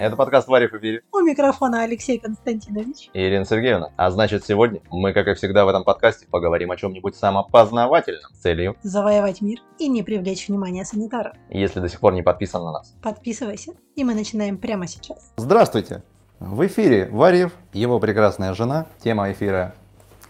Это подкаст «Варив и Бирев». У микрофона Алексей Константинович. И Ирина Сергеевна. А значит, сегодня мы, как и всегда в этом подкасте, поговорим о чем-нибудь самопознавательном с целью. Завоевать мир и не привлечь внимание санитаров. Если до сих пор не подписан на нас. Подписывайся, и мы начинаем прямо сейчас. Здравствуйте! В эфире Варьев, его прекрасная жена. Тема эфира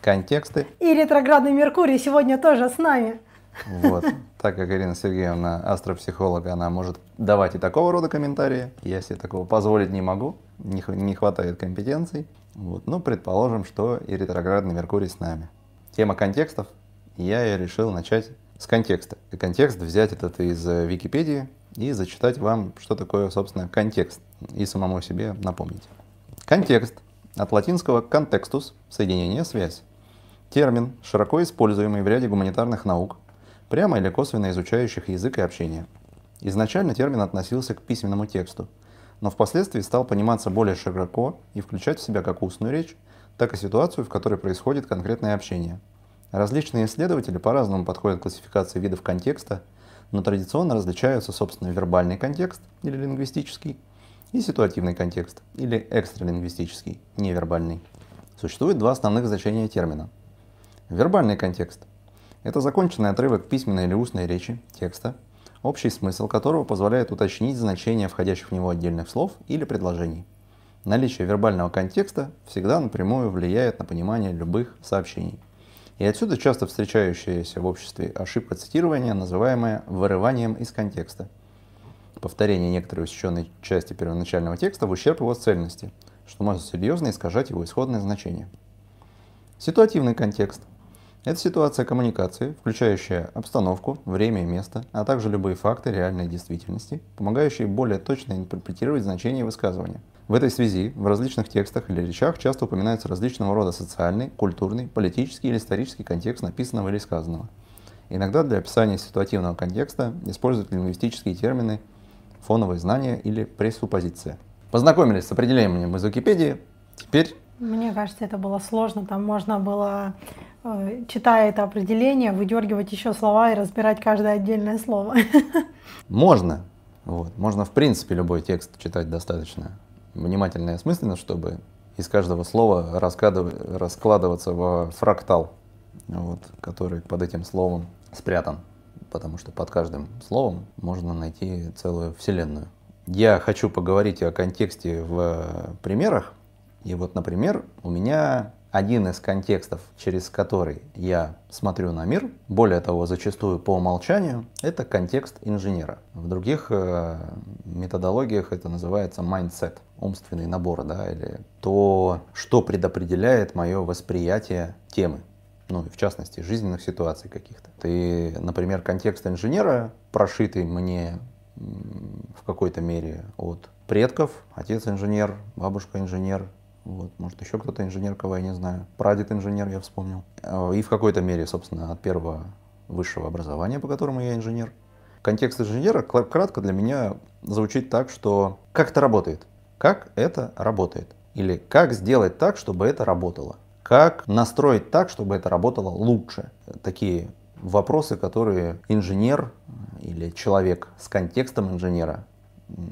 «Контексты». И ретроградный Меркурий сегодня тоже с нами. Вот. Так как Ирина Сергеевна астропсихолог, она может давать и такого рода комментарии. Я себе такого позволить не могу, не, не хватает компетенций. Вот. Ну, предположим, что и ретроградный Меркурий с нами. Тема контекстов, я и решил начать с контекста. И контекст взять этот из э, Википедии и зачитать вам, что такое, собственно, контекст, и самому себе напомнить. Контекст от латинского «contextus» — соединение, связь. Термин, широко используемый в ряде гуманитарных наук, прямо или косвенно изучающих язык и общение. Изначально термин относился к письменному тексту, но впоследствии стал пониматься более широко и включать в себя как устную речь, так и ситуацию, в которой происходит конкретное общение. Различные исследователи по-разному подходят к классификации видов контекста, но традиционно различаются, собственно, вербальный контекст или лингвистический и ситуативный контекст или экстралингвистический, невербальный. Существует два основных значения термина. Вербальный контекст это законченный отрывок письменной или устной речи, текста, общий смысл которого позволяет уточнить значение входящих в него отдельных слов или предложений. Наличие вербального контекста всегда напрямую влияет на понимание любых сообщений. И отсюда часто встречающаяся в обществе ошибка цитирования, называемая вырыванием из контекста. Повторение некоторой усеченной части первоначального текста в ущерб его цельности, что может серьезно искажать его исходное значение. Ситуативный контекст это ситуация коммуникации, включающая обстановку, время и место, а также любые факты реальной действительности, помогающие более точно интерпретировать значение высказывания. В этой связи в различных текстах или речах часто упоминаются различного рода социальный, культурный, политический или исторический контекст написанного или сказанного. Иногда для описания ситуативного контекста используют лингвистические термины фоновые знания или пресуппозиция. Познакомились с определением из Википедии. Теперь мне кажется, это было сложно. Там можно было, читая это определение, выдергивать еще слова и разбирать каждое отдельное слово. Можно. Вот. Можно, в принципе, любой текст читать достаточно внимательно и осмысленно, чтобы из каждого слова раскладываться во фрактал, вот, который под этим словом спрятан. Потому что под каждым словом можно найти целую вселенную. Я хочу поговорить о контексте в примерах, и вот, например, у меня один из контекстов, через который я смотрю на мир, более того, зачастую по умолчанию, это контекст инженера. В других э, методологиях это называется mindset, умственный набор, да, или то, что предопределяет мое восприятие темы ну, в частности, жизненных ситуаций каких-то. И, например, контекст инженера, прошитый мне в какой-то мере от предков, отец инженер, бабушка инженер, вот, может, еще кто-то инженер, кого я не знаю. Прадед инженер, я вспомнил. Э, и в какой-то мере, собственно, от первого высшего образования, по которому я инженер. Контекст инженера кратко для меня звучит так, что как это работает? Как это работает? Или как сделать так, чтобы это работало? Как настроить так, чтобы это работало лучше? Такие вопросы, которые инженер или человек с контекстом инженера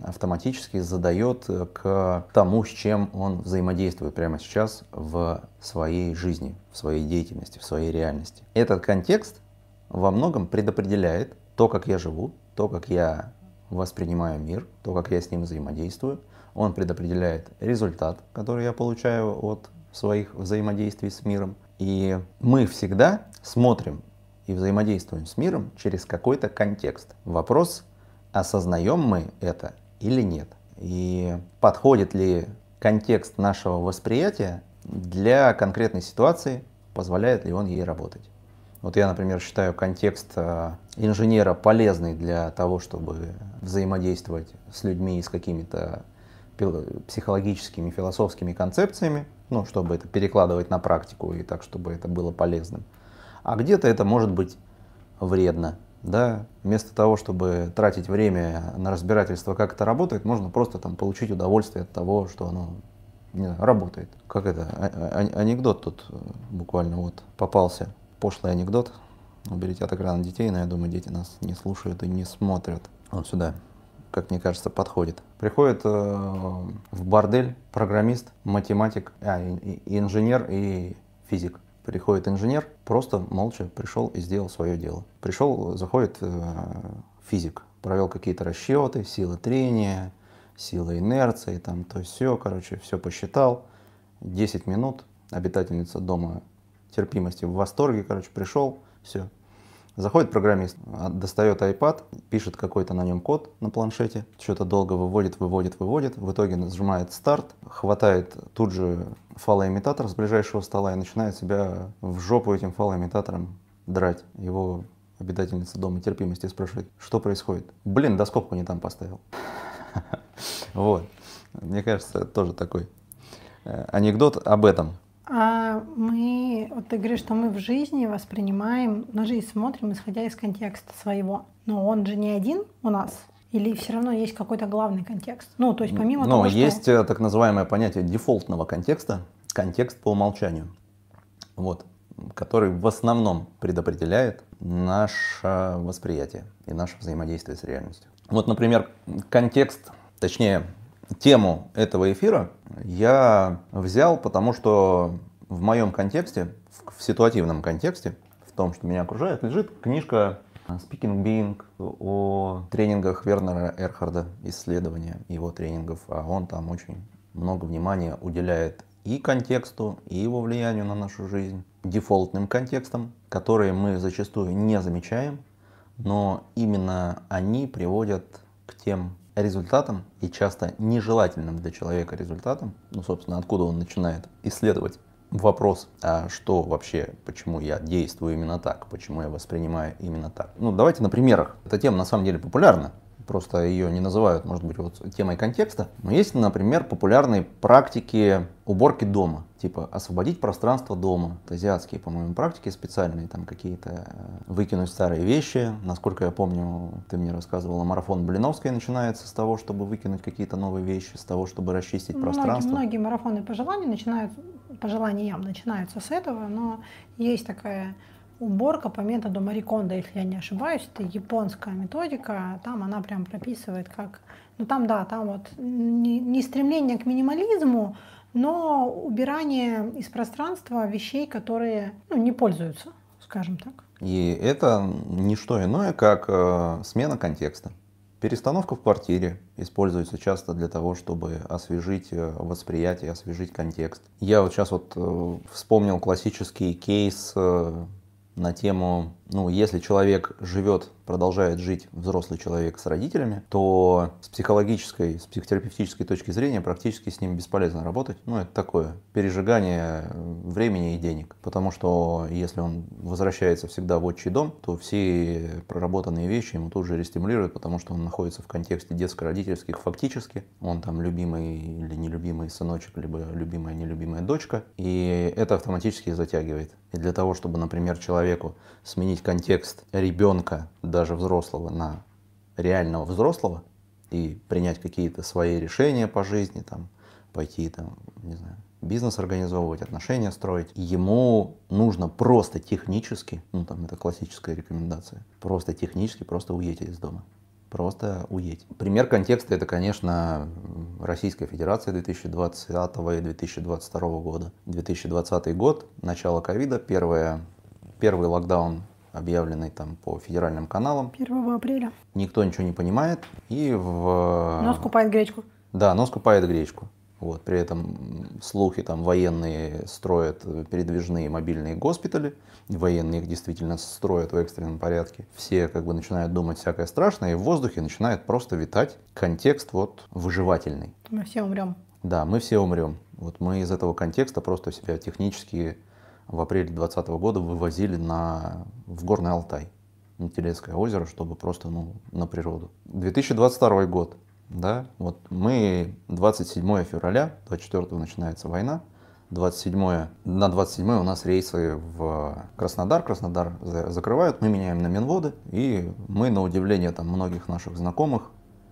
автоматически задает э, к тому, с чем он взаимодействует прямо сейчас в своей жизни, в своей деятельности, в своей реальности. Этот контекст во многом предопределяет то, как я живу, то, как я воспринимаю мир, то, как я с ним взаимодействую. Он предопределяет результат, который я получаю от своих взаимодействий с миром. И мы всегда смотрим и взаимодействуем с миром через какой-то контекст. Вопрос, осознаем мы это или нет. И подходит ли контекст нашего восприятия для конкретной ситуации, позволяет ли он ей работать. Вот я, например, считаю контекст э, инженера полезный для того, чтобы взаимодействовать с людьми с какими-то психологическими, философскими концепциями, ну, чтобы это перекладывать на практику и так, чтобы это было полезным. А где-то это может быть вредно, да, вместо того, чтобы тратить время на разбирательство, как это работает, можно просто там получить удовольствие от того, что оно не знаю, работает. Как это? А, а, анекдот тут э, буквально вот попался. Пошлый анекдот. Уберите от экрана детей, но я думаю, дети нас не слушают и не смотрят. Вот сюда как мне кажется, подходит. Приходит э, в бордель программист, математик, а, и, и инженер и физик. Приходит инженер, просто молча пришел и сделал свое дело. Пришел, заходит э, физик, провел какие-то расчеты, силы трения, сила инерции, там то все, короче, все посчитал. 10 минут, обитательница дома терпимости в восторге, короче, пришел, все. Заходит программист, а, достает iPad, пишет какой-то на нем код на планшете, что-то долго выводит, выводит, выводит, в итоге нажимает старт, хватает тут же фалоимитатор с ближайшего стола и начинает себя в жопу этим фалоимитатором драть. Его обитательница дома терпимости спрашивает, что происходит? Блин, доскопку не там поставил. Вот. Мне кажется, тоже такой э, анекдот об этом. А мы, вот ты говоришь, что мы в жизни воспринимаем, на жизнь смотрим, исходя из контекста своего. Но он же не один у нас. Или все равно есть какой-то главный контекст? Ну, то есть помимо Но того, есть что... Э, так называемое понятие дефолтного контекста, контекст по умолчанию, вот, который в основном предопределяет наше восприятие и наше взаимодействие с реальностью. Вот, например, контекст, точнее, тему этого эфира я взял, потому что в моем контексте, в ситуативном контексте, в том, что меня окружает, лежит книжка Speaking Being о тренингах Вернера Эрхарда, исследования его тренингов, а он там очень много внимания уделяет и контексту, и его влиянию на нашу жизнь, дефолтным контекстам, которые мы зачастую не замечаем, но именно они приводят к тем результатам и часто нежелательным для человека результатам, ну, собственно, откуда он начинает исследовать вопрос, а что вообще, почему я действую именно так, почему я воспринимаю именно так. Ну, давайте на примерах. Эта тема на самом деле популярна, просто ее не называют, может быть, вот темой контекста. Но есть, например, популярные практики уборки дома, типа освободить пространство дома. Это азиатские, по-моему, практики специальные, там какие-то э, выкинуть старые вещи. Насколько я помню, ты мне рассказывала, марафон Блиновской начинается с того, чтобы выкинуть какие-то новые вещи, с того, чтобы расчистить многие, пространство. Многие марафоны пожеланий начинают, пожеланиям начинаются с этого, но есть такая уборка по методу Мариконда, если я не ошибаюсь, это японская методика, там она прям прописывает как, ну там да, там вот не, не стремление к минимализму, но убирание из пространства вещей, которые ну, не пользуются, скажем так. И это не что иное, как э, смена контекста. Перестановка в квартире используется часто для того, чтобы освежить э, восприятие, освежить контекст. Я вот сейчас вот э, вспомнил классический кейс э, на тему, ну, если человек живет, продолжает жить, взрослый человек с родителями, то с психологической, с психотерапевтической точки зрения практически с ним бесполезно работать. Ну, это такое пережигание времени и денег. Потому что если он возвращается всегда в отчий дом, то все проработанные вещи ему тут же рестимулируют, потому что он находится в контексте детско-родительских фактически. Он там любимый или нелюбимый сыночек, либо любимая, нелюбимая дочка. И это автоматически затягивает. И для того, чтобы, например, человеку сменить контекст ребенка, даже взрослого, на реального взрослого и принять какие-то свои решения по жизни, там, пойти, там, не знаю, бизнес организовывать, отношения строить, ему нужно просто технически, ну там это классическая рекомендация, просто технически просто уедете из дома. Просто уедь. Пример контекста это, конечно, Российская Федерация 2020 и 2022 года. 2020 год, начало ковида, первое, первый локдаун объявленный там по федеральным каналам. 1 апреля. Никто ничего не понимает. И в... Но скупает гречку. Да, но скупает гречку. Вот, при этом слухи там военные строят передвижные мобильные госпитали, военные их действительно строят в экстренном порядке. Все как бы начинают думать всякое страшное, и в воздухе начинает просто витать контекст вот выживательный. Мы все умрем. Да, мы все умрем. Вот мы из этого контекста просто себя технически в апреле 2020 года вывозили на, в Горный Алтай, на Телецкое озеро, чтобы просто ну, на природу. 2022 год. Да, вот мы 27 февраля, 24 начинается война, 27 на 27 у нас рейсы в Краснодар, Краснодар закрывают, мы меняем на Минводы, и мы, на удивление там, многих наших знакомых,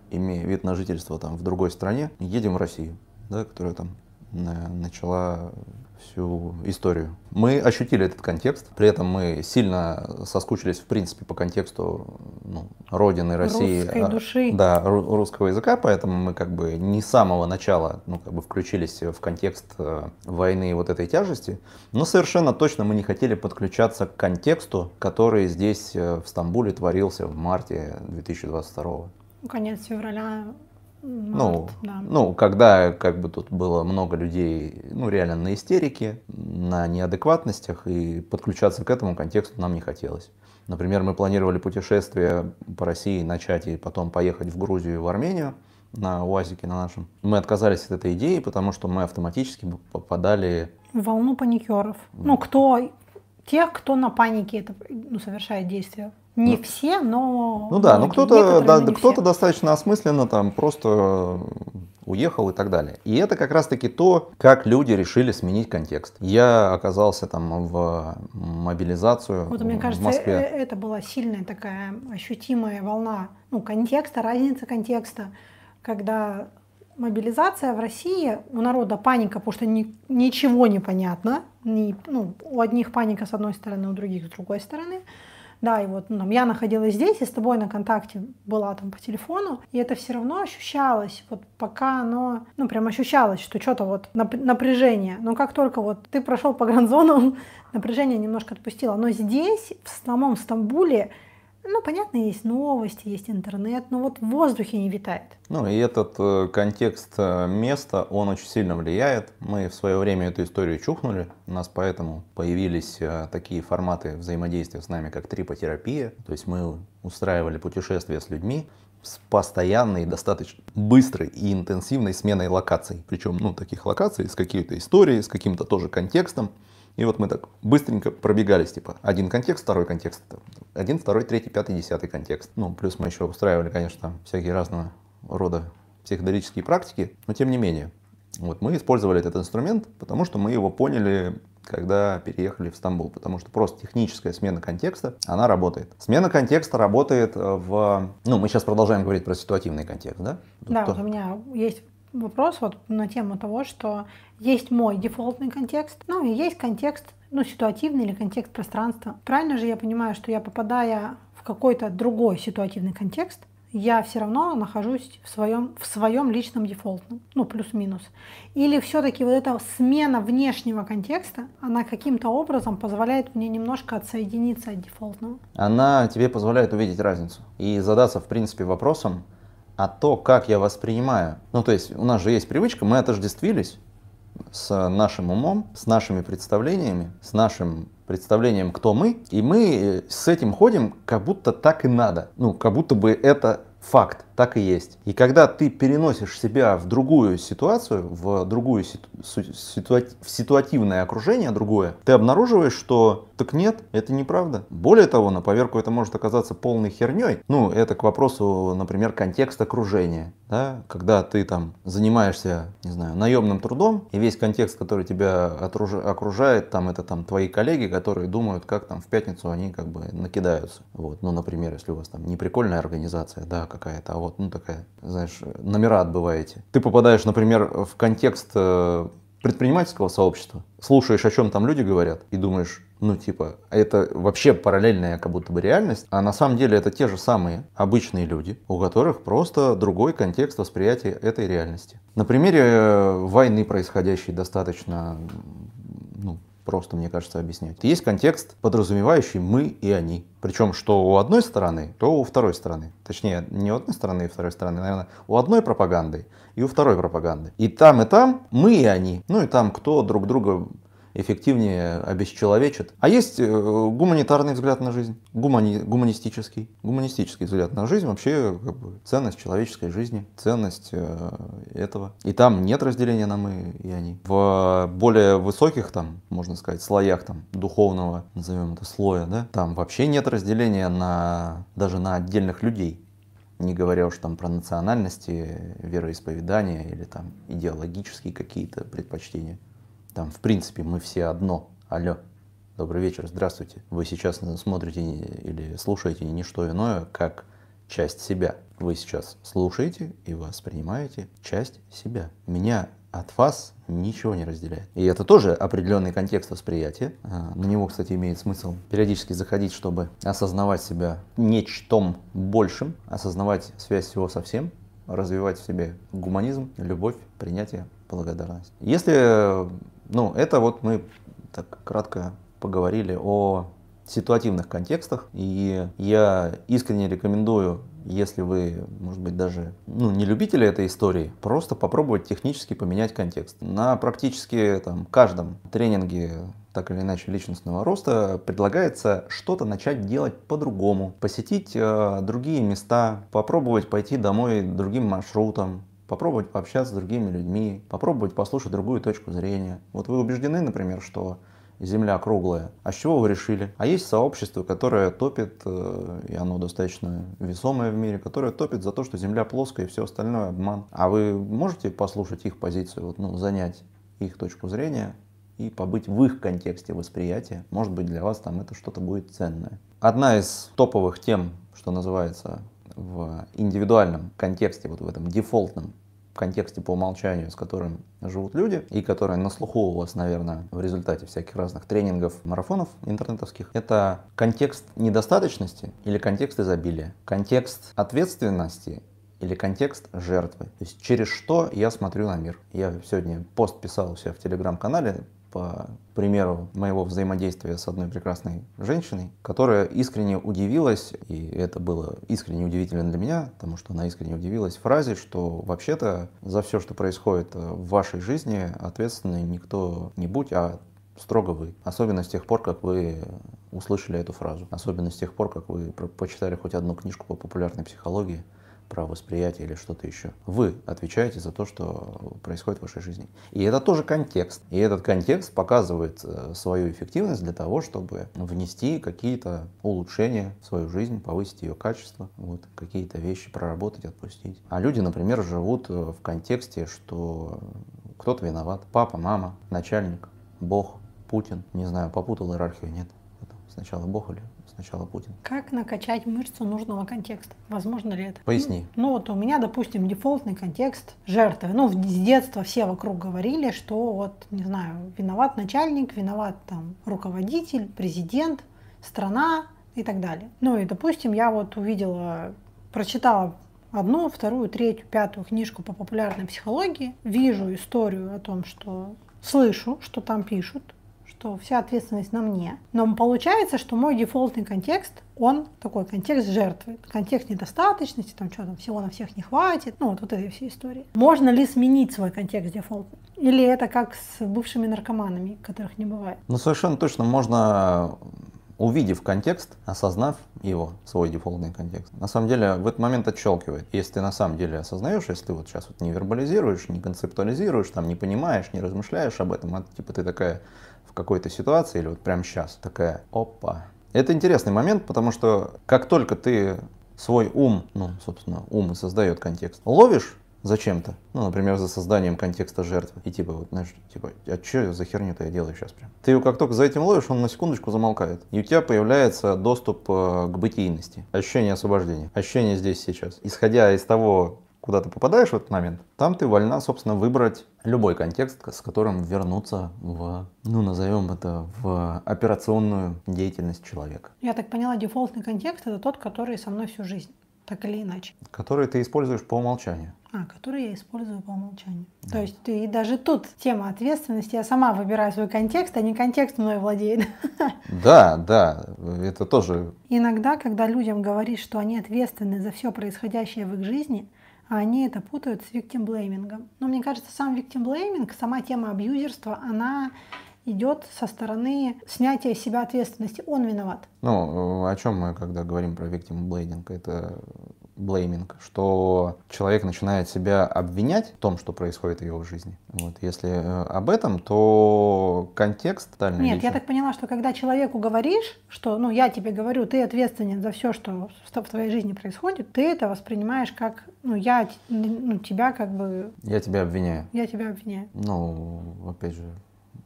имея вид на жительство там, в другой стране, едем в Россию, да, которая там начала всю историю. Мы ощутили этот контекст, при этом мы сильно соскучились, в принципе, по контексту ну, Родины, России. Русской а, души. Да, русского языка, поэтому мы как бы не с самого начала ну, как бы включились в контекст э, войны и вот этой тяжести, но совершенно точно мы не хотели подключаться к контексту, который здесь э, в Стамбуле творился в марте 2022 Конец февраля ну, да. ну, когда как бы тут было много людей, ну, реально на истерике, на неадекватностях, и подключаться к этому контексту нам не хотелось. Например, мы планировали путешествие по России начать и потом поехать в Грузию и в Армению на УАЗике на нашем. Мы отказались от этой идеи, потому что мы автоматически попадали... В волну паникеров. Ну, кто... Тех, кто на панике это ну, совершает действие. Не ну, все, но... Ну да, но кто-то да, кто достаточно осмысленно там просто уехал и так далее. И это как раз-таки то, как люди решили сменить контекст. Я оказался там в мобилизацию вот, мне кажется, в Москве. Э, это была сильная такая ощутимая волна ну, контекста, разница контекста, когда мобилизация в России, у народа паника, потому что ни, ничего не понятно. Ни, ну, у одних паника с одной стороны, у других с другой стороны. Да, и вот ну, там, я находилась здесь, и с тобой на контакте была там по телефону, и это все равно ощущалось, вот пока оно, ну, прям ощущалось, что что-то вот напряжение. Но как только вот ты прошел по гранд-зонам, напряжение немножко отпустило. Но здесь, в самом Стамбуле, ну, понятно, есть новости, есть интернет, но вот в воздухе не витает. Ну, и этот э, контекст э, места, он очень сильно влияет. Мы в свое время эту историю чухнули. У нас поэтому появились э, такие форматы взаимодействия с нами, как трипотерапия. То есть мы устраивали путешествия с людьми с постоянной, достаточно быстрой и интенсивной сменой локаций. Причем, ну, таких локаций с какой-то историей, с каким-то тоже контекстом. И вот мы так быстренько пробегались, типа, один контекст, второй контекст, один, второй, третий, пятый, десятый контекст. Ну, плюс мы еще устраивали, конечно, всякие разного рода психоделические практики, но тем не менее. Вот мы использовали этот инструмент, потому что мы его поняли, когда переехали в Стамбул, потому что просто техническая смена контекста, она работает. Смена контекста работает в... Ну, мы сейчас продолжаем говорить про ситуативный контекст, да? Да, вот у меня есть вопрос вот на тему того, что есть мой дефолтный контекст, ну и есть контекст, ну, ситуативный или контекст пространства. Правильно же я понимаю, что я попадая в какой-то другой ситуативный контекст, я все равно нахожусь в своем, в своем личном дефолтном, ну, плюс-минус. Или все-таки вот эта смена внешнего контекста, она каким-то образом позволяет мне немножко отсоединиться от дефолтного? Она тебе позволяет увидеть разницу и задаться, в принципе, вопросом, а то, как я воспринимаю. Ну, то есть у нас же есть привычка, мы отождествились с нашим умом, с нашими представлениями, с нашим представлением, кто мы, и мы с этим ходим, как будто так и надо. Ну, как будто бы это факт, так и есть. И когда ты переносишь себя в другую ситуацию, в другую ситу, ситуа, в ситуативное окружение другое, ты обнаруживаешь, что так нет, это неправда. Более того, на поверку это может оказаться полной херней. Ну, это к вопросу, например, контекст окружения. Да? Когда ты там занимаешься, не знаю, наемным трудом, и весь контекст, который тебя окружает, там это там твои коллеги, которые думают, как там в пятницу они как бы накидаются. Вот, ну, например, если у вас там не прикольная организация, да, какая-то, а вот, ну, такая, знаешь, номера отбываете. Ты попадаешь, например, в контекст э, предпринимательского сообщества, слушаешь, о чем там люди говорят, и думаешь, ну, типа, это вообще параллельная как будто бы реальность, а на самом деле это те же самые обычные люди, у которых просто другой контекст восприятия этой реальности. На примере э, войны, происходящей достаточно просто, мне кажется, объяснять. Есть контекст, подразумевающий мы и они. Причем что у одной стороны, то у второй стороны. Точнее, не у одной стороны и второй стороны, наверное, у одной пропаганды и у второй пропаганды. И там, и там мы и они. Ну и там кто друг друга эффективнее обесчеловечит. А есть э, гуманитарный взгляд на жизнь, гумани, гуманистический. Гуманистический взгляд на жизнь, вообще как бы, ценность человеческой жизни, ценность э, этого. И там нет разделения на мы и они. В более высоких, там, можно сказать, слоях там, духовного, назовем это слоя, да, там вообще нет разделения на, даже на отдельных людей не говоря уж там про национальности, вероисповедания или там идеологические какие-то предпочтения. Там, в принципе, мы все одно. Алло, добрый вечер, здравствуйте. Вы сейчас смотрите или слушаете не что иное, как часть себя. Вы сейчас слушаете и воспринимаете часть себя. Меня от вас ничего не разделяет. И это тоже определенный контекст восприятия. А, на него, кстати, имеет смысл периодически заходить, чтобы осознавать себя нечтом большим, осознавать связь всего со всем, развивать в себе гуманизм, любовь, принятие, благодарность. Если, ну, это вот мы так кратко поговорили о ситуативных контекстах, и я искренне рекомендую если вы, может быть, даже ну, не любители этой истории, просто попробовать технически поменять контекст. На практически там, каждом тренинге так или иначе личностного роста предлагается что-то начать делать по-другому, посетить э, другие места, попробовать пойти домой другим маршрутом, попробовать пообщаться с другими людьми, попробовать послушать другую точку зрения. Вот вы убеждены, например, что Земля круглая. А с чего вы решили? А есть сообщество, которое топит, э, и оно достаточно весомое в мире, которое топит за то, что Земля плоская и все остальное обман. А вы можете послушать их позицию, вот, ну, занять их точку зрения и побыть в их контексте восприятия. Может быть, для вас там это что-то будет ценное. Одна из топовых тем, что называется в индивидуальном контексте, вот в этом дефолтном контексте по умолчанию, с которым живут люди, и которые на слуху у вас, наверное, в результате всяких разных тренингов, марафонов интернетовских, это контекст недостаточности или контекст изобилия, контекст ответственности или контекст жертвы. То есть через что я смотрю на мир. Я сегодня пост писал у себя в телеграм-канале по примеру моего взаимодействия с одной прекрасной женщиной, которая искренне удивилась, и это было искренне удивительно для меня, потому что она искренне удивилась фразе, что вообще-то за все, что происходит в вашей жизни, ответственный никто не будь, а строго вы. Особенно с тех пор, как вы услышали эту фразу. Особенно с тех пор, как вы почитали хоть одну книжку по популярной психологии про восприятие или что-то еще. Вы отвечаете за то, что происходит в вашей жизни. И это тоже контекст. И этот контекст показывает э, свою эффективность для того, чтобы внести какие-то улучшения в свою жизнь, повысить ее качество, вот, какие-то вещи проработать, отпустить. А люди, например, живут э, в контексте, что кто-то виноват. Папа, мама, начальник, Бог, Путин. Не знаю, попутал иерархию, нет. Сначала Бог или сначала Путин. Как накачать мышцу нужного контекста? Возможно ли это? Поясни. Ну, ну вот у меня, допустим, дефолтный контекст жертвы. Ну, с детства все вокруг говорили, что вот, не знаю, виноват начальник, виноват там руководитель, президент, страна и так далее. Ну и, допустим, я вот увидела, прочитала одну, вторую, третью, пятую книжку по популярной психологии, вижу историю о том, что слышу, что там пишут, что вся ответственность на мне. Но получается, что мой дефолтный контекст, он такой контекст жертвы, контекст недостаточности, там что там всего на всех не хватит, ну вот, вот этой всей истории. Можно ли сменить свой контекст дефолтный? Или это как с бывшими наркоманами, которых не бывает? Ну совершенно точно можно увидев контекст, осознав его, свой дефолтный контекст, на самом деле в этот момент отщелкивает. Если ты на самом деле осознаешь, если ты вот сейчас вот не вербализируешь, не концептуализируешь, там не понимаешь, не размышляешь об этом, а типа ты такая какой-то ситуации или вот прямо сейчас такая, опа. Это интересный момент, потому что как только ты свой ум, ну, собственно, ум и создает контекст, ловишь зачем-то, ну, например, за созданием контекста жертвы, и типа, вот, знаешь, типа, а что за херню-то я делаю сейчас прям? Ты его как только за этим ловишь, он на секундочку замолкает, и у тебя появляется доступ э, к бытийности, ощущение освобождения, ощущение здесь сейчас. Исходя из того, куда ты попадаешь в этот момент, там ты вольна, собственно, выбрать любой контекст, с которым вернуться в, ну, назовем это, в операционную деятельность человека. Я так поняла, дефолтный контекст это тот, который со мной всю жизнь, так или иначе. Который ты используешь по умолчанию. А, который я использую по умолчанию. Да. То есть ты даже тут тема ответственности, я сама выбираю свой контекст, а не контекст мной владеет. Да, да, это тоже. Иногда, когда людям говоришь, что они ответственны за все происходящее в их жизни, они это путают с виктимблеймингом. Но мне кажется, сам виктимблейминг, сама тема абьюзерства, она идет со стороны снятия себя ответственности. Он виноват. Ну, о чем мы, когда говорим про виктимблейминг? Это blaming, что человек начинает себя обвинять в том, что происходит в его жизни. Вот. Если э, об этом, то контекст тотально Нет, личный. я так поняла, что когда человеку говоришь, что, ну, я тебе говорю, ты ответственен за все, что в твоей жизни происходит, ты это воспринимаешь как, ну, я, ну, тебя как бы... Я тебя обвиняю. Я тебя обвиняю. Ну, опять же,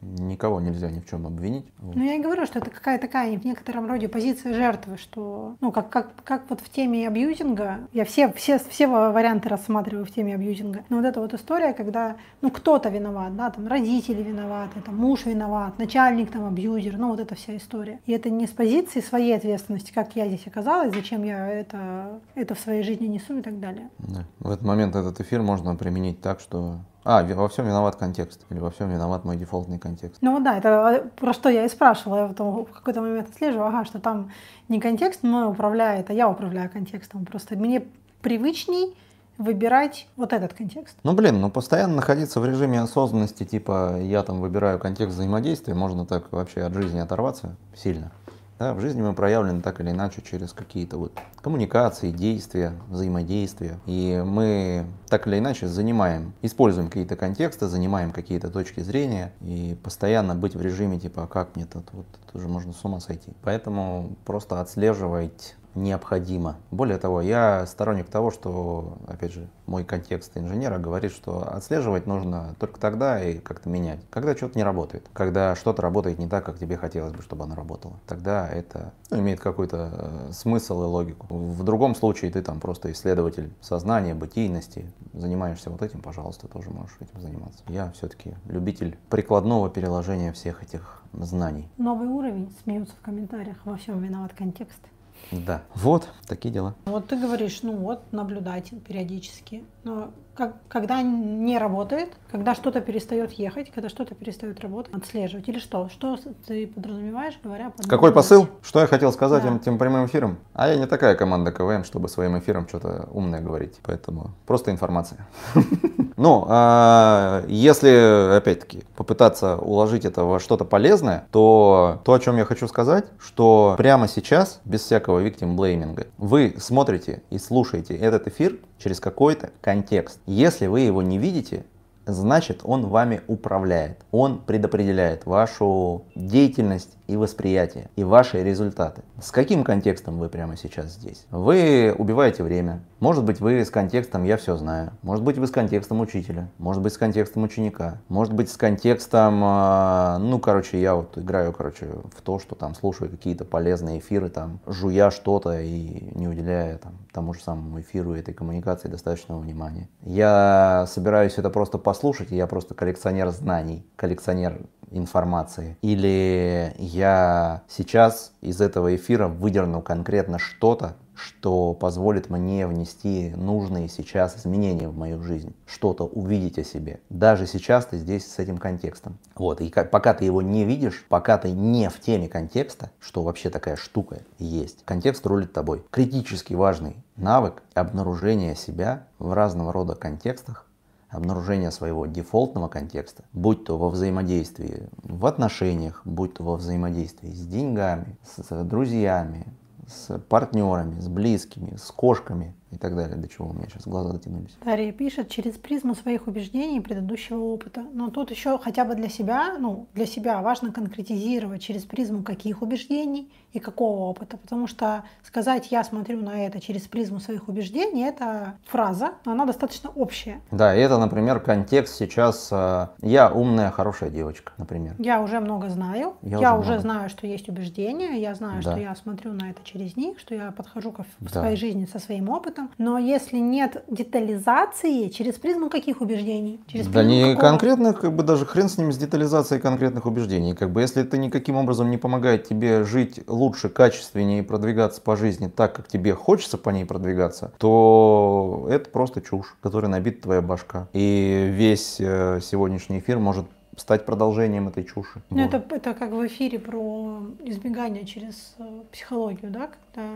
Никого нельзя ни в чем обвинить. Вот. Ну, я и говорю, что это какая-то такая в некотором роде позиция жертвы, что, ну, как, как, как вот в теме абьюзинга, я все, все, все варианты рассматриваю в теме абьюзинга, но вот эта вот история, когда, ну, кто-то виноват, да, там, родители виноваты, там, муж виноват, начальник там абьюзер, ну, вот эта вся история. И это не с позиции своей ответственности, как я здесь оказалась, зачем я это, это в своей жизни несу и так далее. Да. В этот момент этот эфир можно применить так, что а, во всем виноват контекст, или во всем виноват мой дефолтный контекст. Ну да, это а, про что я и спрашивала. Я потом в какой-то момент отслеживаю, ага, что там не контекст мной управляет, а я управляю контекстом. Просто мне привычней выбирать вот этот контекст. Ну блин, ну постоянно находиться в режиме осознанности, типа я там выбираю контекст взаимодействия, можно так вообще от жизни оторваться сильно. Да, в жизни мы проявлены так или иначе через какие-то вот коммуникации, действия, взаимодействия. И мы так или иначе занимаем, используем какие-то контексты, занимаем какие-то точки зрения. И постоянно быть в режиме типа, а как мне тут, вот, тут уже можно с ума сойти. Поэтому просто отслеживать необходимо. Более того, я сторонник того, что, опять же, мой контекст инженера говорит, что отслеживать нужно только тогда и как-то менять. Когда что-то не работает, когда что-то работает не так, как тебе хотелось бы, чтобы оно работало. Тогда это ну, имеет какой-то э, смысл и логику. В другом случае ты там просто исследователь сознания, бытийности, занимаешься вот этим, пожалуйста, тоже можешь этим заниматься. Я все-таки любитель прикладного переложения всех этих знаний. Новый уровень, смеются в комментариях, во всем виноват контекст. Да. Вот такие дела. Вот ты говоришь, ну вот, наблюдать периодически. Но как, когда не работает, когда что-то перестает ехать, когда что-то перестает работать, отслеживать или что? Что ты подразумеваешь, говоря под Какой посыл? Что я хотел сказать да. этим прямым эфиром? А я не такая команда КВМ, чтобы своим эфиром что-то умное говорить. Поэтому просто информация. Ну, а если, опять-таки, попытаться уложить это во что-то полезное, то то, о чем я хочу сказать, что прямо сейчас, без всякого victim блейминга, вы смотрите и слушаете этот эфир через какой-то контекст. Если вы его не видите, значит он вами управляет. Он предопределяет вашу деятельность и восприятие, и ваши результаты. С каким контекстом вы прямо сейчас здесь? Вы убиваете время. Может быть, вы с контекстом «я все знаю». Может быть, вы с контекстом учителя. Может быть, с контекстом ученика. Может быть, с контекстом, а, ну, короче, я вот играю, короче, в то, что там слушаю какие-то полезные эфиры, там, жуя что-то и не уделяя там тому же самому эфиру этой коммуникации достаточного внимания. Я собираюсь это просто послушать, и я просто коллекционер знаний, коллекционер информации. Или я сейчас из этого эфира выдерну конкретно что-то, что позволит мне внести нужные сейчас изменения в мою жизнь, что-то увидеть о себе. Даже сейчас ты здесь с этим контекстом. Вот, и как, пока ты его не видишь, пока ты не в теме контекста, что вообще такая штука есть, контекст рулит тобой. Критически важный навык обнаружения себя в разного рода контекстах обнаружение своего дефолтного контекста, будь то во взаимодействии в отношениях, будь то во взаимодействии с деньгами, с друзьями, с партнерами, с близкими, с кошками и так далее, до чего у меня сейчас глаза дотянулись. Дарья пишет через призму своих убеждений и предыдущего опыта. Но тут еще хотя бы для себя, ну, для себя важно конкретизировать через призму каких убеждений и какого опыта. Потому что сказать «я смотрю на это через призму своих убеждений» — это фраза, но она достаточно общая. Да, и это, например, контекст сейчас э, «я умная, хорошая девочка», например. Я уже много знаю, я, я уже, уже знаю, что есть убеждения, я знаю, да. что я смотрю на это через них, что я подхожу к да. своей жизни со своим опытом. Но если нет детализации, через призму каких убеждений? Через да не какого? конкретных, как бы даже хрен с ними, с детализацией конкретных убеждений. Как бы если это никаким образом не помогает тебе жить лучше, качественнее и продвигаться по жизни так, как тебе хочется по ней продвигаться, то это просто чушь, которой набита твоя башка. И весь э, сегодняшний эфир может стать продолжением этой чуши. Ну, вот. это, это как в эфире про избегание через э, психологию, да, когда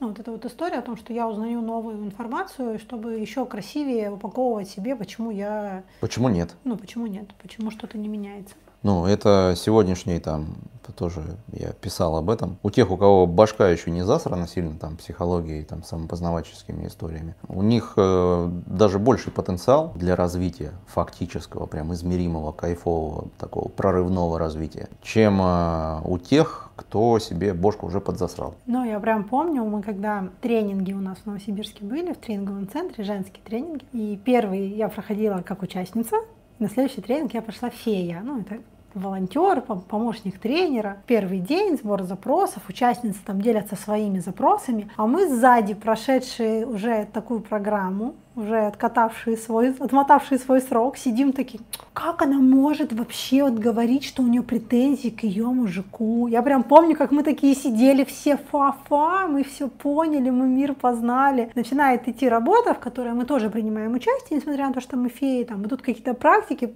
ну, вот эта вот история о том, что я узнаю новую информацию, чтобы еще красивее упаковывать себе, почему я... Почему нет? Ну, почему нет? Почему что-то не меняется? Ну, это сегодняшний там, тоже я писал об этом. У тех, у кого башка еще не засрана сильно там психологией, там самопознавательскими историями, у них э, даже больший потенциал для развития фактического, прям измеримого, кайфового, такого прорывного развития, чем э, у тех, кто себе бошку уже подзасрал. Ну, я прям помню, мы когда тренинги у нас в Новосибирске были, в тренинговом центре, женские тренинги, и первый я проходила как участница, на следующий тренинг я пошла фея. Ну, это волонтер, помощник тренера. Первый день, сбор запросов, участницы там делятся своими запросами, а мы сзади, прошедшие уже такую программу, уже откатавшие свой, отмотавшие свой срок, сидим такие, как она может вообще вот говорить, что у нее претензии к ее мужику? Я прям помню, как мы такие сидели все фа-фа, мы все поняли, мы мир познали. Начинает идти работа, в которой мы тоже принимаем участие, несмотря на то, что мы феи, там, и тут какие-то практики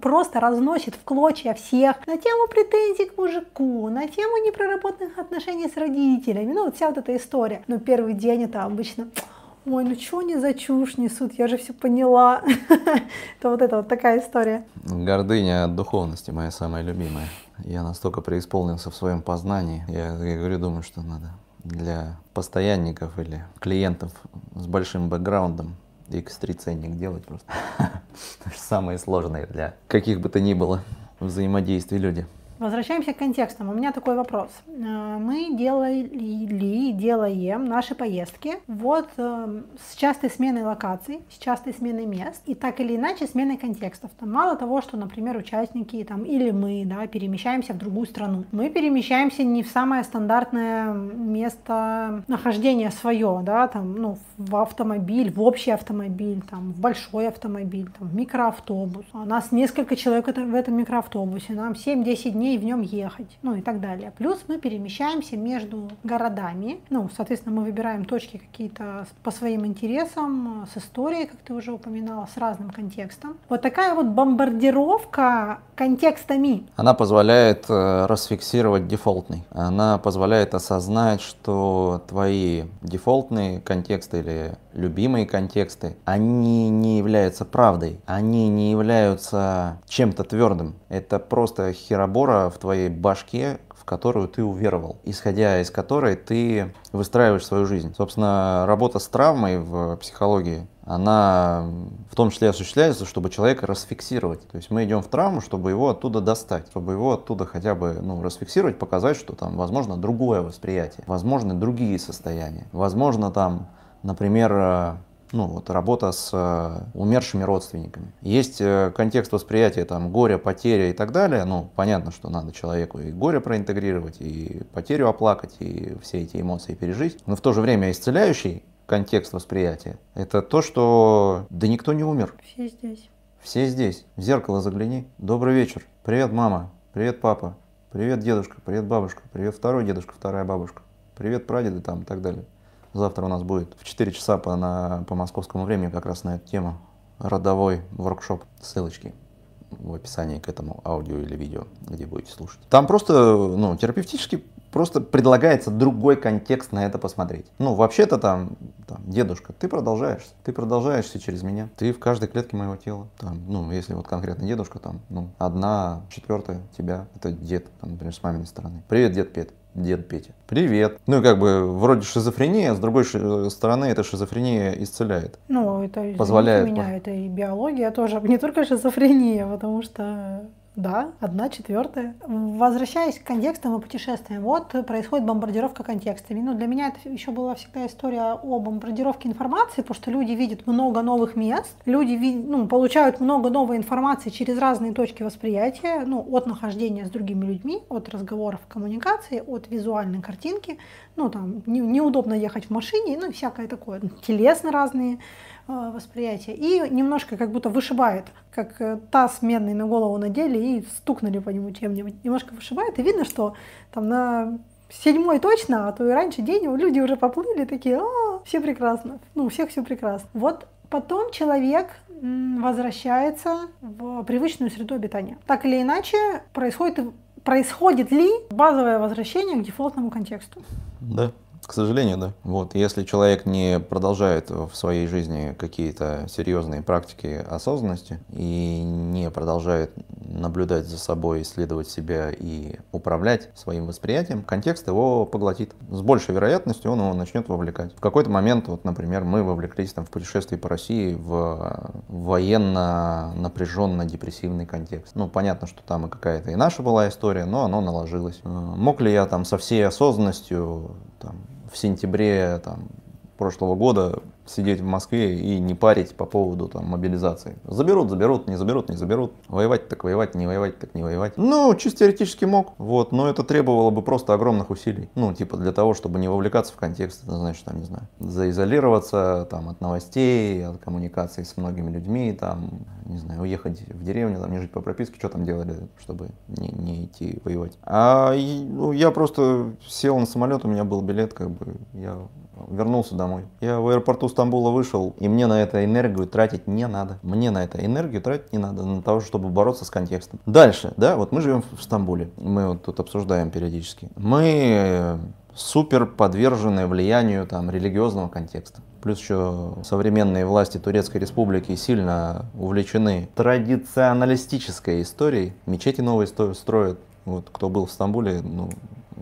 просто разносит в клочья всех на тему претензий к мужику, на тему непроработанных отношений с родителями, ну вот вся вот эта история. Но первый день это обычно ой, ну что они за чушь несут, я же все поняла. Это вот это вот такая история. Гордыня от духовности моя самая любимая. Я настолько преисполнился в своем познании. Я, я говорю, думаю, что надо для постоянников или клиентов с большим бэкграундом X3 ценник делать просто. Самые сложные для каких бы то ни было взаимодействий люди. Возвращаемся к контекстам. У меня такой вопрос. Э, мы делали, делаем наши поездки вот э, с частой сменой локаций, с частой сменой мест и так или иначе сменой контекстов. Там мало того, что, например, участники там, или мы да, перемещаемся в другую страну, мы перемещаемся не в самое стандартное место нахождения свое, да, там, ну, в автомобиль, в общий автомобиль, там, в большой автомобиль, там, в микроавтобус. У нас несколько человек в этом микроавтобусе, нам 7-10 дней дней в нем ехать, ну и так далее. Плюс мы перемещаемся между городами, ну, соответственно, мы выбираем точки какие-то по своим интересам, с историей, как ты уже упоминала, с разным контекстом. Вот такая вот бомбардировка контекстами. Она позволяет э, расфиксировать дефолтный. Она позволяет осознать, что твои дефолтные контексты или любимые контексты, они не являются правдой, они не являются чем-то твердым. Это просто херобора в твоей башке, в которую ты уверовал, исходя из которой ты выстраиваешь свою жизнь. Собственно, работа с травмой в психологии, она в том числе осуществляется, чтобы человека расфиксировать. То есть мы идем в травму, чтобы его оттуда достать, чтобы его оттуда хотя бы ну, расфиксировать, показать, что там возможно другое восприятие, возможны другие состояния, возможно там например, э, ну, вот работа с э, умершими родственниками. Есть э, контекст восприятия там, горя, потери и так далее. Ну, понятно, что надо человеку и горе проинтегрировать, и потерю оплакать, и все эти эмоции пережить. Но в то же время исцеляющий контекст восприятия – это то, что да никто не умер. Все здесь. Все здесь. В зеркало загляни. Добрый вечер. Привет, мама. Привет, папа. Привет, дедушка. Привет, бабушка. Привет, второй дедушка, вторая бабушка. Привет, прадеды там и так далее. Завтра у нас будет в 4 часа по, на, по московскому времени как раз на эту тему родовой воркшоп. Ссылочки в описании к этому аудио или видео, где будете слушать. Там просто, ну, терапевтически просто предлагается другой контекст на это посмотреть. Ну, вообще-то там, там, дедушка, ты продолжаешь, ты продолжаешься через меня, ты в каждой клетке моего тела. Там, ну, если вот конкретно дедушка, там, ну, одна четвертая тебя, это дед, там, например, с маминой стороны. Привет, дед Пет дед Петя. Привет. Ну и как бы вроде шизофрения, с другой стороны эта шизофрения исцеляет. Ну это позволяет. Меня это и биология тоже, не только шизофрения, потому что да, одна четвертая. Возвращаясь к контекстам и путешествиям, вот происходит бомбардировка контекстами. Ну, для меня это еще была всегда история о бомбардировке информации, потому что люди видят много новых мест, люди ну, получают много новой информации через разные точки восприятия, ну, от нахождения с другими людьми, от разговоров, коммуникации, от визуальной картинки, ну, там, не, неудобно ехать в машине, ну, всякое такое, телесно разные восприятие. И немножко как будто вышибает, как э, таз медный на голову надели и стукнули по нему чем-нибудь. Немножко вышибает, и видно, что там на седьмой точно, а то и раньше день люди уже поплыли, такие, а, все прекрасно, ну, у всех все прекрасно. Вот потом человек возвращается в привычную среду обитания. Так или иначе, происходит, происходит ли базовое возвращение к дефолтному контексту? Да. К сожалению, да. Вот, если человек не продолжает в своей жизни какие-то серьезные практики осознанности и не продолжает наблюдать за собой, исследовать себя и управлять своим восприятием, контекст его поглотит. С большей вероятностью он его начнет вовлекать. В какой-то момент, вот, например, мы вовлеклись там, в путешествие по России в военно напряженно-депрессивный контекст. Ну, понятно, что там и какая-то и наша была история, но оно наложилось. Мог ли я там со всей осознанностью там, в сентябре там, прошлого года сидеть в Москве и не парить по поводу там, мобилизации. Заберут, заберут, не заберут, не заберут. Воевать так воевать, не воевать так не воевать. Ну, чисто теоретически мог, вот, но это требовало бы просто огромных усилий. Ну, типа для того, чтобы не вовлекаться в контекст, это значит, там, не знаю, заизолироваться там, от новостей, от коммуникации с многими людьми, там, не знаю, уехать в деревню, там, не жить по прописке, что там делали, чтобы не, не идти воевать. А ну, я просто сел на самолет, у меня был билет, как бы, я вернулся домой. Я в аэропорту Стамбула вышел, и мне на это энергию тратить не надо. Мне на это энергию тратить не надо, на того, чтобы бороться с контекстом. Дальше, да, вот мы живем в Стамбуле, мы вот тут обсуждаем периодически. Мы супер подвержены влиянию там религиозного контекста. Плюс еще современные власти Турецкой Республики сильно увлечены традиционалистической историей. Мечети новые строят. Вот кто был в Стамбуле, ну,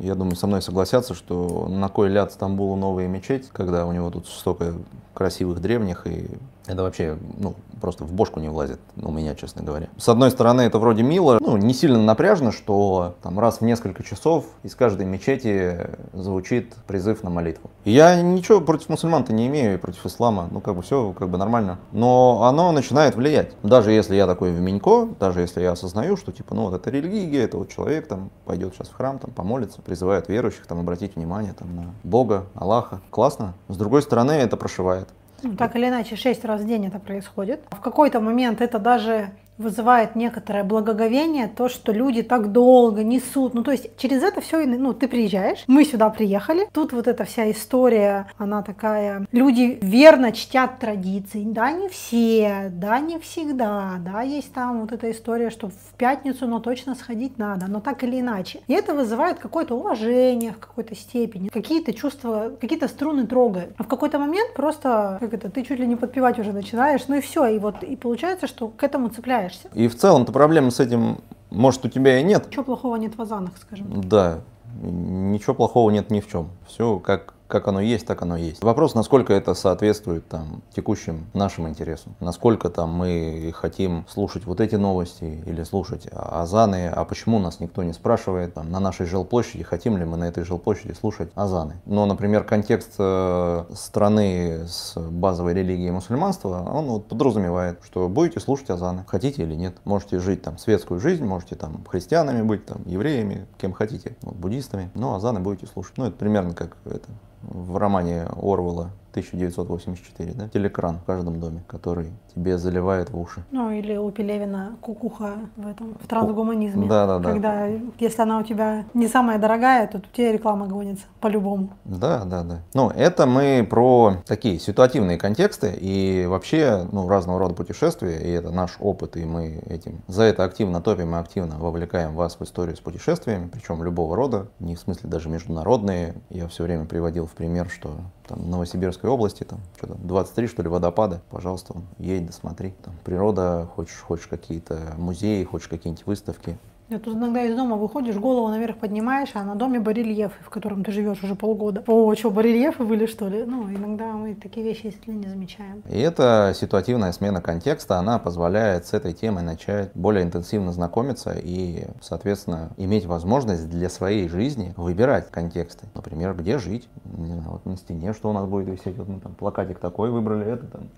я думаю, со мной согласятся, что на кой ляд Стамбулу новая мечеть, когда у него тут столько красивых древних и это вообще, ну, просто в бошку не влазит у меня, честно говоря. С одной стороны, это вроде мило, ну, не сильно напряжно, что там раз в несколько часов из каждой мечети звучит призыв на молитву. Я ничего против мусульман-то не имею, и против ислама, ну, как бы все как бы нормально. Но оно начинает влиять. Даже если я такой в Минько, даже если я осознаю, что, типа, ну, вот это религия, это вот человек там пойдет сейчас в храм, там, помолится, призывает верующих, там, обратить внимание, там, на Бога, Аллаха. Классно. С другой стороны, это прошивает. Ну, так или иначе, шесть раз в день это происходит. В какой-то момент это даже вызывает некоторое благоговение, то, что люди так долго несут. Ну, то есть через это все, ну, ты приезжаешь, мы сюда приехали, тут вот эта вся история, она такая, люди верно чтят традиции, да, не все, да, не всегда, да, есть там вот эта история, что в пятницу, но точно сходить надо, но так или иначе. И это вызывает какое-то уважение в какой-то степени, какие-то чувства, какие-то струны трогают. А в какой-то момент просто, как это, ты чуть ли не подпевать уже начинаешь, ну и все, и вот, и получается, что к этому цепляешь справляешься. И в целом-то проблемы с этим, может, у тебя и нет. Ничего плохого нет в азанах, скажем. Да, ничего плохого нет ни в чем. Все как как оно есть, так оно есть. Вопрос, насколько это соответствует там, текущим нашим интересам. Насколько там мы хотим слушать вот эти новости или слушать азаны, а почему нас никто не спрашивает там, на нашей жилплощади, хотим ли мы на этой жилплощади слушать азаны. Но, например, контекст э, страны с базовой религией мусульманства, он вот подразумевает, что будете слушать азаны, хотите или нет. Можете жить там светскую жизнь, можете там христианами быть, там евреями, кем хотите, вот, буддистами, но азаны будете слушать. Ну, это примерно как это в романе Орвелла 1984, да? Телекран в каждом доме, который тебе заливает в уши. Ну, или у Пелевина кукуха в этом, в трансгуманизме. Да, да, да. Когда, если она у тебя не самая дорогая, то у тебя реклама гонится по-любому. Да, да, да. Ну, это мы про такие ситуативные контексты и вообще, ну, разного рода путешествия, и это наш опыт, и мы этим за это активно топим и активно вовлекаем вас в историю с путешествиями, причем любого рода, не в смысле даже международные. Я все время приводил в пример, что там, Новосибирской области, там, что-то 23, что ли, водопады, пожалуйста, едь, досмотри. Там, природа, хочешь, хочешь какие-то музеи, хочешь какие-нибудь выставки, я тут иногда из дома выходишь, голову наверх поднимаешь, а на доме барельеф, в котором ты живешь уже полгода. О, что, барельефы были, что ли? Ну, иногда мы такие вещи, если не замечаем. И эта ситуативная смена контекста, она позволяет с этой темой начать более интенсивно знакомиться и, соответственно, иметь возможность для своей жизни выбирать контексты. Например, где жить. Не знаю, вот на стене что у нас будет висеть. Вот мы там плакатик такой выбрали, это там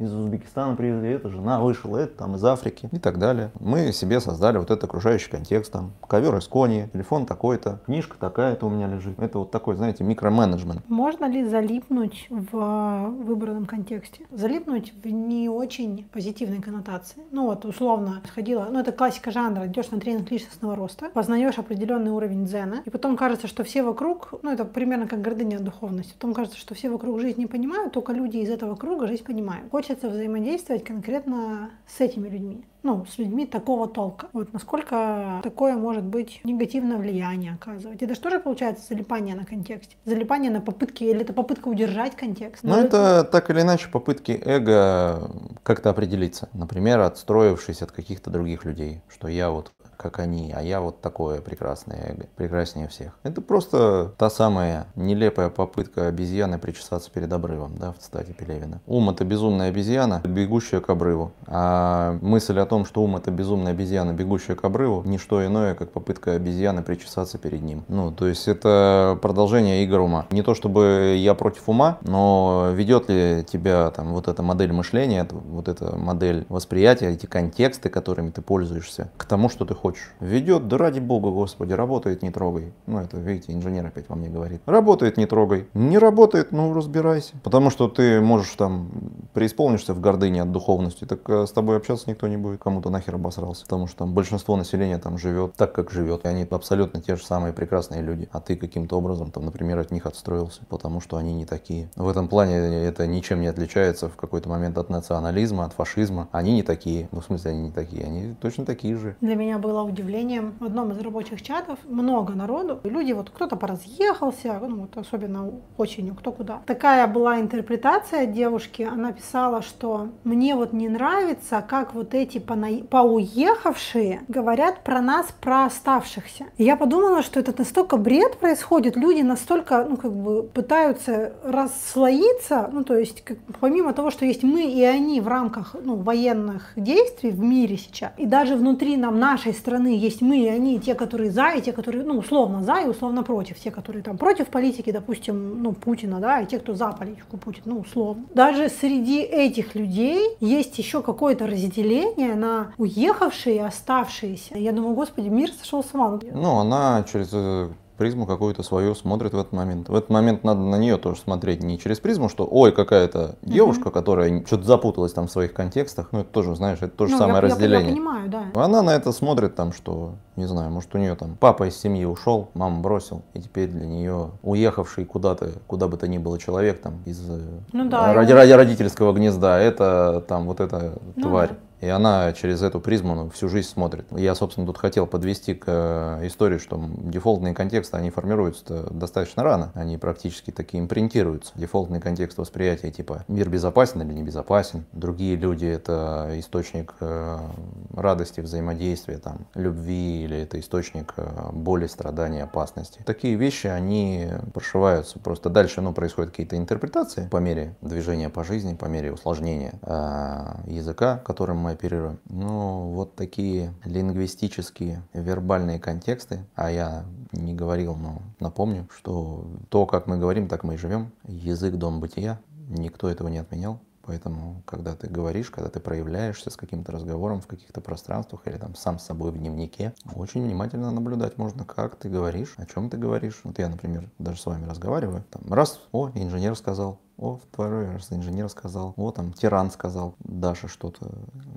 из Узбекистана привезли, эта жена вышла, это там из Африки и так далее. Мы себе создали вот этот окружающий контекст, там, ковер из кони, телефон такой-то, книжка такая-то у меня лежит. Это вот такой, знаете, микроменеджмент. Можно ли залипнуть в выбранном контексте? Залипнуть в не очень позитивной коннотации. Ну вот, условно, сходила, ну это классика жанра, идешь на тренинг личностного роста, познаешь определенный уровень дзена, и потом кажется, что все вокруг, ну это примерно как гордыня духовности, потом кажется, что все вокруг жизнь не понимают, только люди из этого круга жизнь понимают. Хочется хочется взаимодействовать конкретно с этими людьми, ну, с людьми такого толка. Вот насколько такое может быть негативное влияние оказывать. Это что же получается залипание на контексте? Залипание на попытки, или это попытка удержать контекст? Ну, это так или иначе попытки эго как-то определиться. Например, отстроившись от каких-то других людей, что я вот как они, а я вот такое прекрасное эго, прекраснее всех. Это просто та самая нелепая попытка обезьяны причесаться перед обрывом, да, в цитате Пелевина. Ум это безумная обезьяна, бегущая к обрыву. А мысль о том, что ум это безумная обезьяна, бегущая к обрыву, не что иное, как попытка обезьяны причесаться перед ним. Ну, то есть это продолжение игр ума. Не то чтобы я против ума, но ведет ли тебя там вот эта модель мышления, вот эта модель восприятия, эти контексты, которыми ты пользуешься, к тому, что ты хочешь. Ведет, да ради бога, господи, работает, не трогай. Ну, это, видите, инженер опять во мне говорит. Работает, не трогай. Не работает, ну, разбирайся. Потому что ты можешь там преисполнишься в гордыне от духовности, так э, с тобой общаться никто не будет. Кому-то нахер обосрался. Потому что там большинство населения там живет так, как живет. И они абсолютно те же самые прекрасные люди. А ты каким-то образом, там, например, от них отстроился, потому что они не такие. В этом плане это ничем не отличается в какой-то момент от национализма, от фашизма. Они не такие. Ну, в смысле, они не такие. Они точно такие же. Для меня было удивлением в одном из рабочих чатов много народу. Люди, вот кто-то поразъехался, ну, вот особенно очень кто куда. Такая была интерпретация девушки. Она писала, что мне вот не нравится, как вот эти пона- поуехавшие говорят про нас, про оставшихся. И я подумала, что это настолько бред происходит, люди настолько, ну, как бы пытаются расслоиться, ну, то есть, как, помимо того, что есть мы и они в рамках, ну, военных действий в мире сейчас, и даже внутри нам, нашей страны есть мы и они, те, которые за, и те, которые, ну, условно за и условно против, те, которые там против политики, допустим, ну, Путина, да, и те, кто за политику Путина, ну, условно. Даже среди этих людей есть еще какое-то разделение на уехавшие и оставшиеся. Я думаю, господи, мир сошел с ума. Ну, она через э, призму какую-то свою смотрит в этот момент. В этот момент надо на нее тоже смотреть не через призму, что ой, какая-то девушка, угу. которая что-то запуталась там в своих контекстах. Ну, это тоже, знаешь, это то же ну, самое я, разделение. Я, я понимаю, да. Она на это смотрит там, что, не знаю, может у нее там папа из семьи ушел, мама бросил, и теперь для нее уехавший куда-то, куда бы то ни было человек там из э, ну, да, ради, ради родительского гнезда, это там вот эта ну, тварь. Да. И она через эту призму ну, всю жизнь смотрит. Я, собственно, тут хотел подвести к э, истории, что дефолтные контексты, они формируются достаточно рано. Они практически такие импринтируются. Дефолтный контекст восприятия типа мир безопасен или небезопасен. Другие люди — это источник э, радости, взаимодействия, там, любви или это источник э, боли, страдания, опасности. Такие вещи, они прошиваются. Просто дальше ну, происходят какие-то интерпретации по мере движения по жизни, по мере усложнения языка, которым мы оперируем. Ну, вот такие лингвистические, вербальные контексты, а я не говорил, но напомню, что то, как мы говорим, так мы и живем. Язык — дом бытия, никто этого не отменял. Поэтому, когда ты говоришь, когда ты проявляешься с каким-то разговором в каких-то пространствах или там сам с собой в дневнике, очень внимательно наблюдать можно, как ты говоришь, о чем ты говоришь. Вот я, например, даже с вами разговариваю, там раз, о, инженер сказал, о, второй раз инженер сказал. О, там тиран сказал. Даша что-то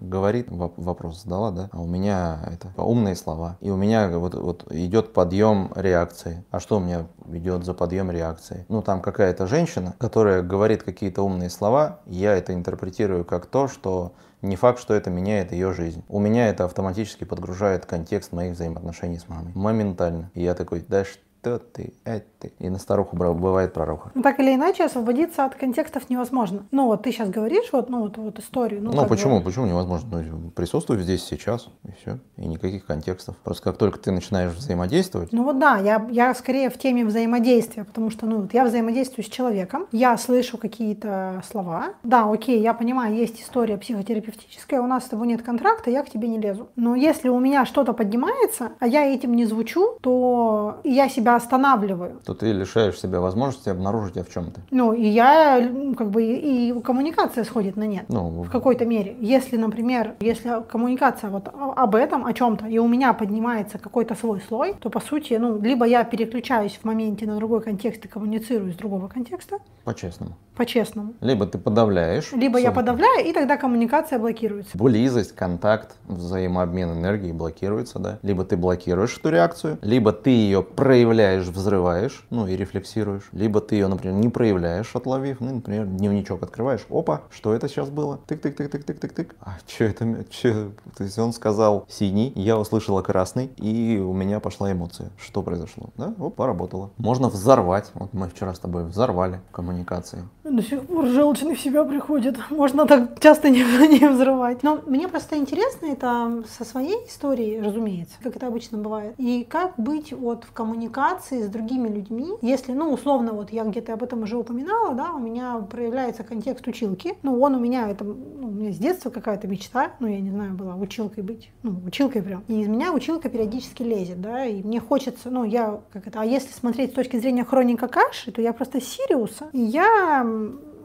говорит, вопрос задала, да? А у меня это умные слова. И у меня вот, вот идет подъем реакции. А что у меня идет за подъем реакции? Ну, там какая-то женщина, которая говорит какие-то умные слова, я это интерпретирую как то, что не факт, что это меняет ее жизнь. У меня это автоматически подгружает контекст моих взаимоотношений с мамой. Моментально. И я такой, да что ты, это ты. И на старуху бывает пророха. Ну, так или иначе, освободиться от контекстов невозможно. Ну, вот ты сейчас говоришь, вот, ну, вот, вот историю. Ну, ну почему? Бы... Почему невозможно? Ну, присутствуй здесь, сейчас, и все. И никаких контекстов. Просто как только ты начинаешь взаимодействовать. Ну, вот да, я, я скорее в теме взаимодействия, потому что, ну, вот я взаимодействую с человеком, я слышу какие-то слова. Да, окей, я понимаю, есть история психотерапевтическая, у нас с тобой нет контракта, я к тебе не лезу. Но если у меня что-то поднимается, а я этим не звучу, то я себя останавливаю. То ты лишаешь себя возможности обнаружить тебя в чем-то. Ну, и я, как бы, и коммуникация сходит на нет. Ну, в какой-то мере. Если, например, если коммуникация вот об этом, о чем-то, и у меня поднимается какой-то свой слой, то, по сути, ну, либо я переключаюсь в моменте на другой контекст и коммуницирую с другого контекста. По-честному. По-честному. Либо ты подавляешь. Либо я подавляю, и тогда коммуникация блокируется. Близость, контакт, взаимообмен энергии блокируется, да. Либо ты блокируешь эту реакцию, либо ты ее проявляешь проявляешь, взрываешь, ну и рефлексируешь, либо ты ее, например, не проявляешь, отловив, ну, например, дневничок открываешь, опа, что это сейчас было? Тык-тык-тык-тык-тык-тык. А что это? Чё? То есть он сказал синий, я услышала красный, и у меня пошла эмоция. Что произошло? Да, оп, поработало. Можно взорвать. Вот мы вчера с тобой взорвали коммуникации. До сих пор желчный в себя приходит. Можно так часто не, не взрывать. Но мне просто интересно это со своей историей, разумеется, как это обычно бывает. И как быть вот в коммуникации с другими людьми, если, ну, условно, вот я где-то об этом уже упоминала, да, у меня проявляется контекст училки. Ну, он у меня, это, ну, у меня с детства какая-то мечта, ну, я не знаю, была училкой быть, ну, училкой прям. И из меня училка периодически лезет, да, и мне хочется, ну, я, как это, а если смотреть с точки зрения хроника каши, то я просто Сириуса, и я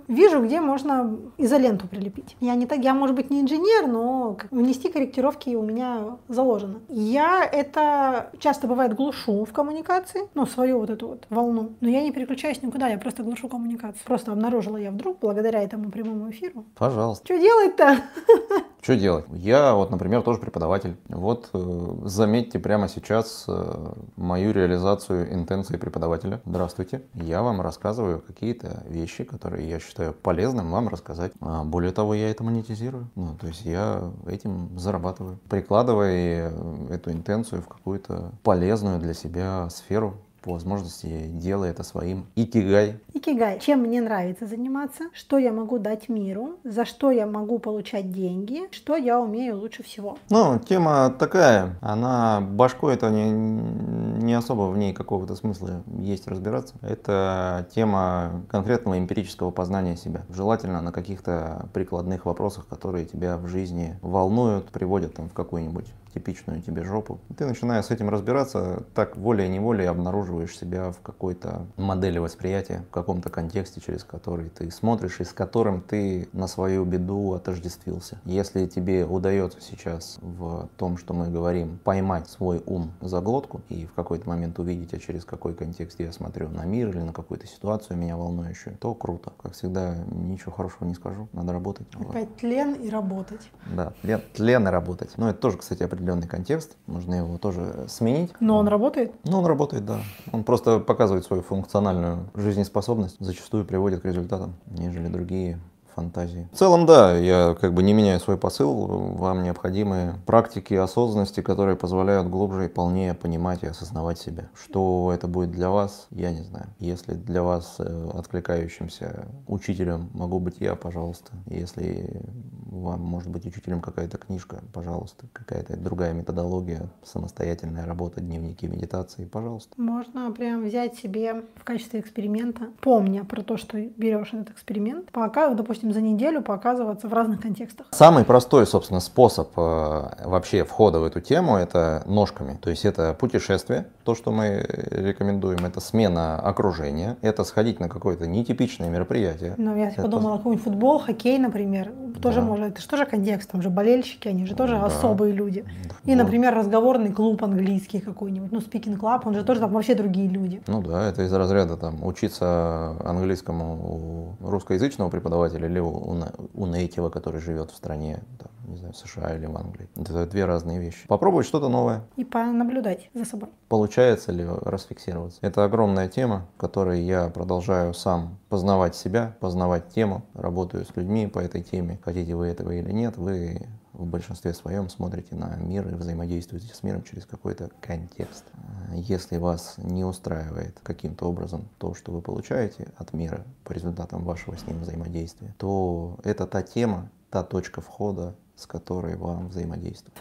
вижу, где можно изоленту прилепить. Я не так, я, может быть, не инженер, но внести корректировки у меня заложено. Я это часто бывает глушу в коммуникации, ну, свою вот эту вот волну. Но я не переключаюсь никуда, я просто глушу коммуникацию. Просто обнаружила я вдруг, благодаря этому прямому эфиру. Пожалуйста. Что делать-то? Что делать? Я вот, например, тоже преподаватель. Вот э, заметьте прямо сейчас э, мою реализацию интенции преподавателя. Здравствуйте. Я вам рассказываю какие-то вещи, которые я считаю полезным вам рассказать. А более того, я это монетизирую. Ну, то есть я этим зарабатываю, прикладывая эту интенцию в какую-то полезную для себя сферу, по возможности делай это своим икигай. Икигай. Чем мне нравится заниматься, что я могу дать миру, за что я могу получать деньги, что я умею лучше всего. Ну, тема такая, она башкой это не, не особо в ней какого-то смысла есть разбираться. Это тема конкретного эмпирического познания себя. Желательно на каких-то прикладных вопросах, которые тебя в жизни волнуют, приводят там, в какую-нибудь типичную тебе жопу. Ты начинаешь с этим разбираться, так волей-неволей обнаруживаешь себя в какой-то модели восприятия, в каком-то контексте, через который ты смотришь и с которым ты на свою беду отождествился. Если тебе удается сейчас в том, что мы говорим, поймать свой ум за глотку и в какой-то момент увидеть, а через какой контекст я смотрю на мир или на какую-то ситуацию меня волнующую, то круто. Как всегда, ничего хорошего не скажу, надо работать. Опять вот. тлен и работать. Да, тлен, тлен и работать. Но это тоже, кстати, определенно определенный контекст, можно его тоже сменить. Но он работает? Ну, он работает, да. Он просто показывает свою функциональную жизнеспособность, зачастую приводит к результатам, нежели другие фантазии. В целом, да, я как бы не меняю свой посыл. Вам необходимы практики осознанности, которые позволяют глубже и полнее понимать и осознавать себя. Что это будет для вас, я не знаю. Если для вас э, откликающимся учителем могу быть я, пожалуйста. Если вам может быть учителем какая-то книжка, пожалуйста. Какая-то другая методология, самостоятельная работа, дневники, медитации, пожалуйста. Можно прям взять себе в качестве эксперимента, помня про то, что берешь этот эксперимент, пока, допустим, допустим, за неделю показываться в разных контекстах. Самый простой, собственно, способ э, вообще входа в эту тему – это ножками. То есть это путешествие, то, что мы рекомендуем, это смена окружения, это сходить на какое-то нетипичное мероприятие. Ну, я это... подумала, какой-нибудь футбол, хоккей, например, тоже да. может, это же тоже контекст, там же болельщики, они же тоже да. особые люди. Да. И, например, разговорный клуб английский какой-нибудь, ну, speaking club, он же тоже там вообще другие люди. Ну да, это из разряда там учиться английскому у русскоязычного преподавателя или у, у нейтива, который живет в стране, там, не знаю, в США или в Англии. Это две разные вещи. Попробовать что-то новое. И понаблюдать за собой. Получается ли расфиксироваться? Это огромная тема, которой я продолжаю сам познавать себя, познавать тему, работаю с людьми по этой теме. Хотите вы этого или нет, вы в большинстве своем смотрите на мир и взаимодействуете с миром через какой-то контекст. Если вас не устраивает каким-то образом то, что вы получаете от мира по результатам вашего с ним взаимодействия, то это та тема, та точка входа, с которой вам взаимодействовать.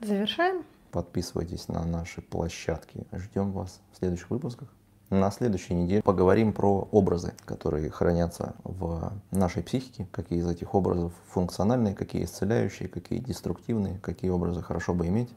Завершаем. Подписывайтесь на наши площадки. Ждем вас в следующих выпусках. На следующей неделе поговорим про образы, которые хранятся в нашей психике, какие из этих образов функциональные, какие исцеляющие, какие деструктивные, какие образы хорошо бы иметь,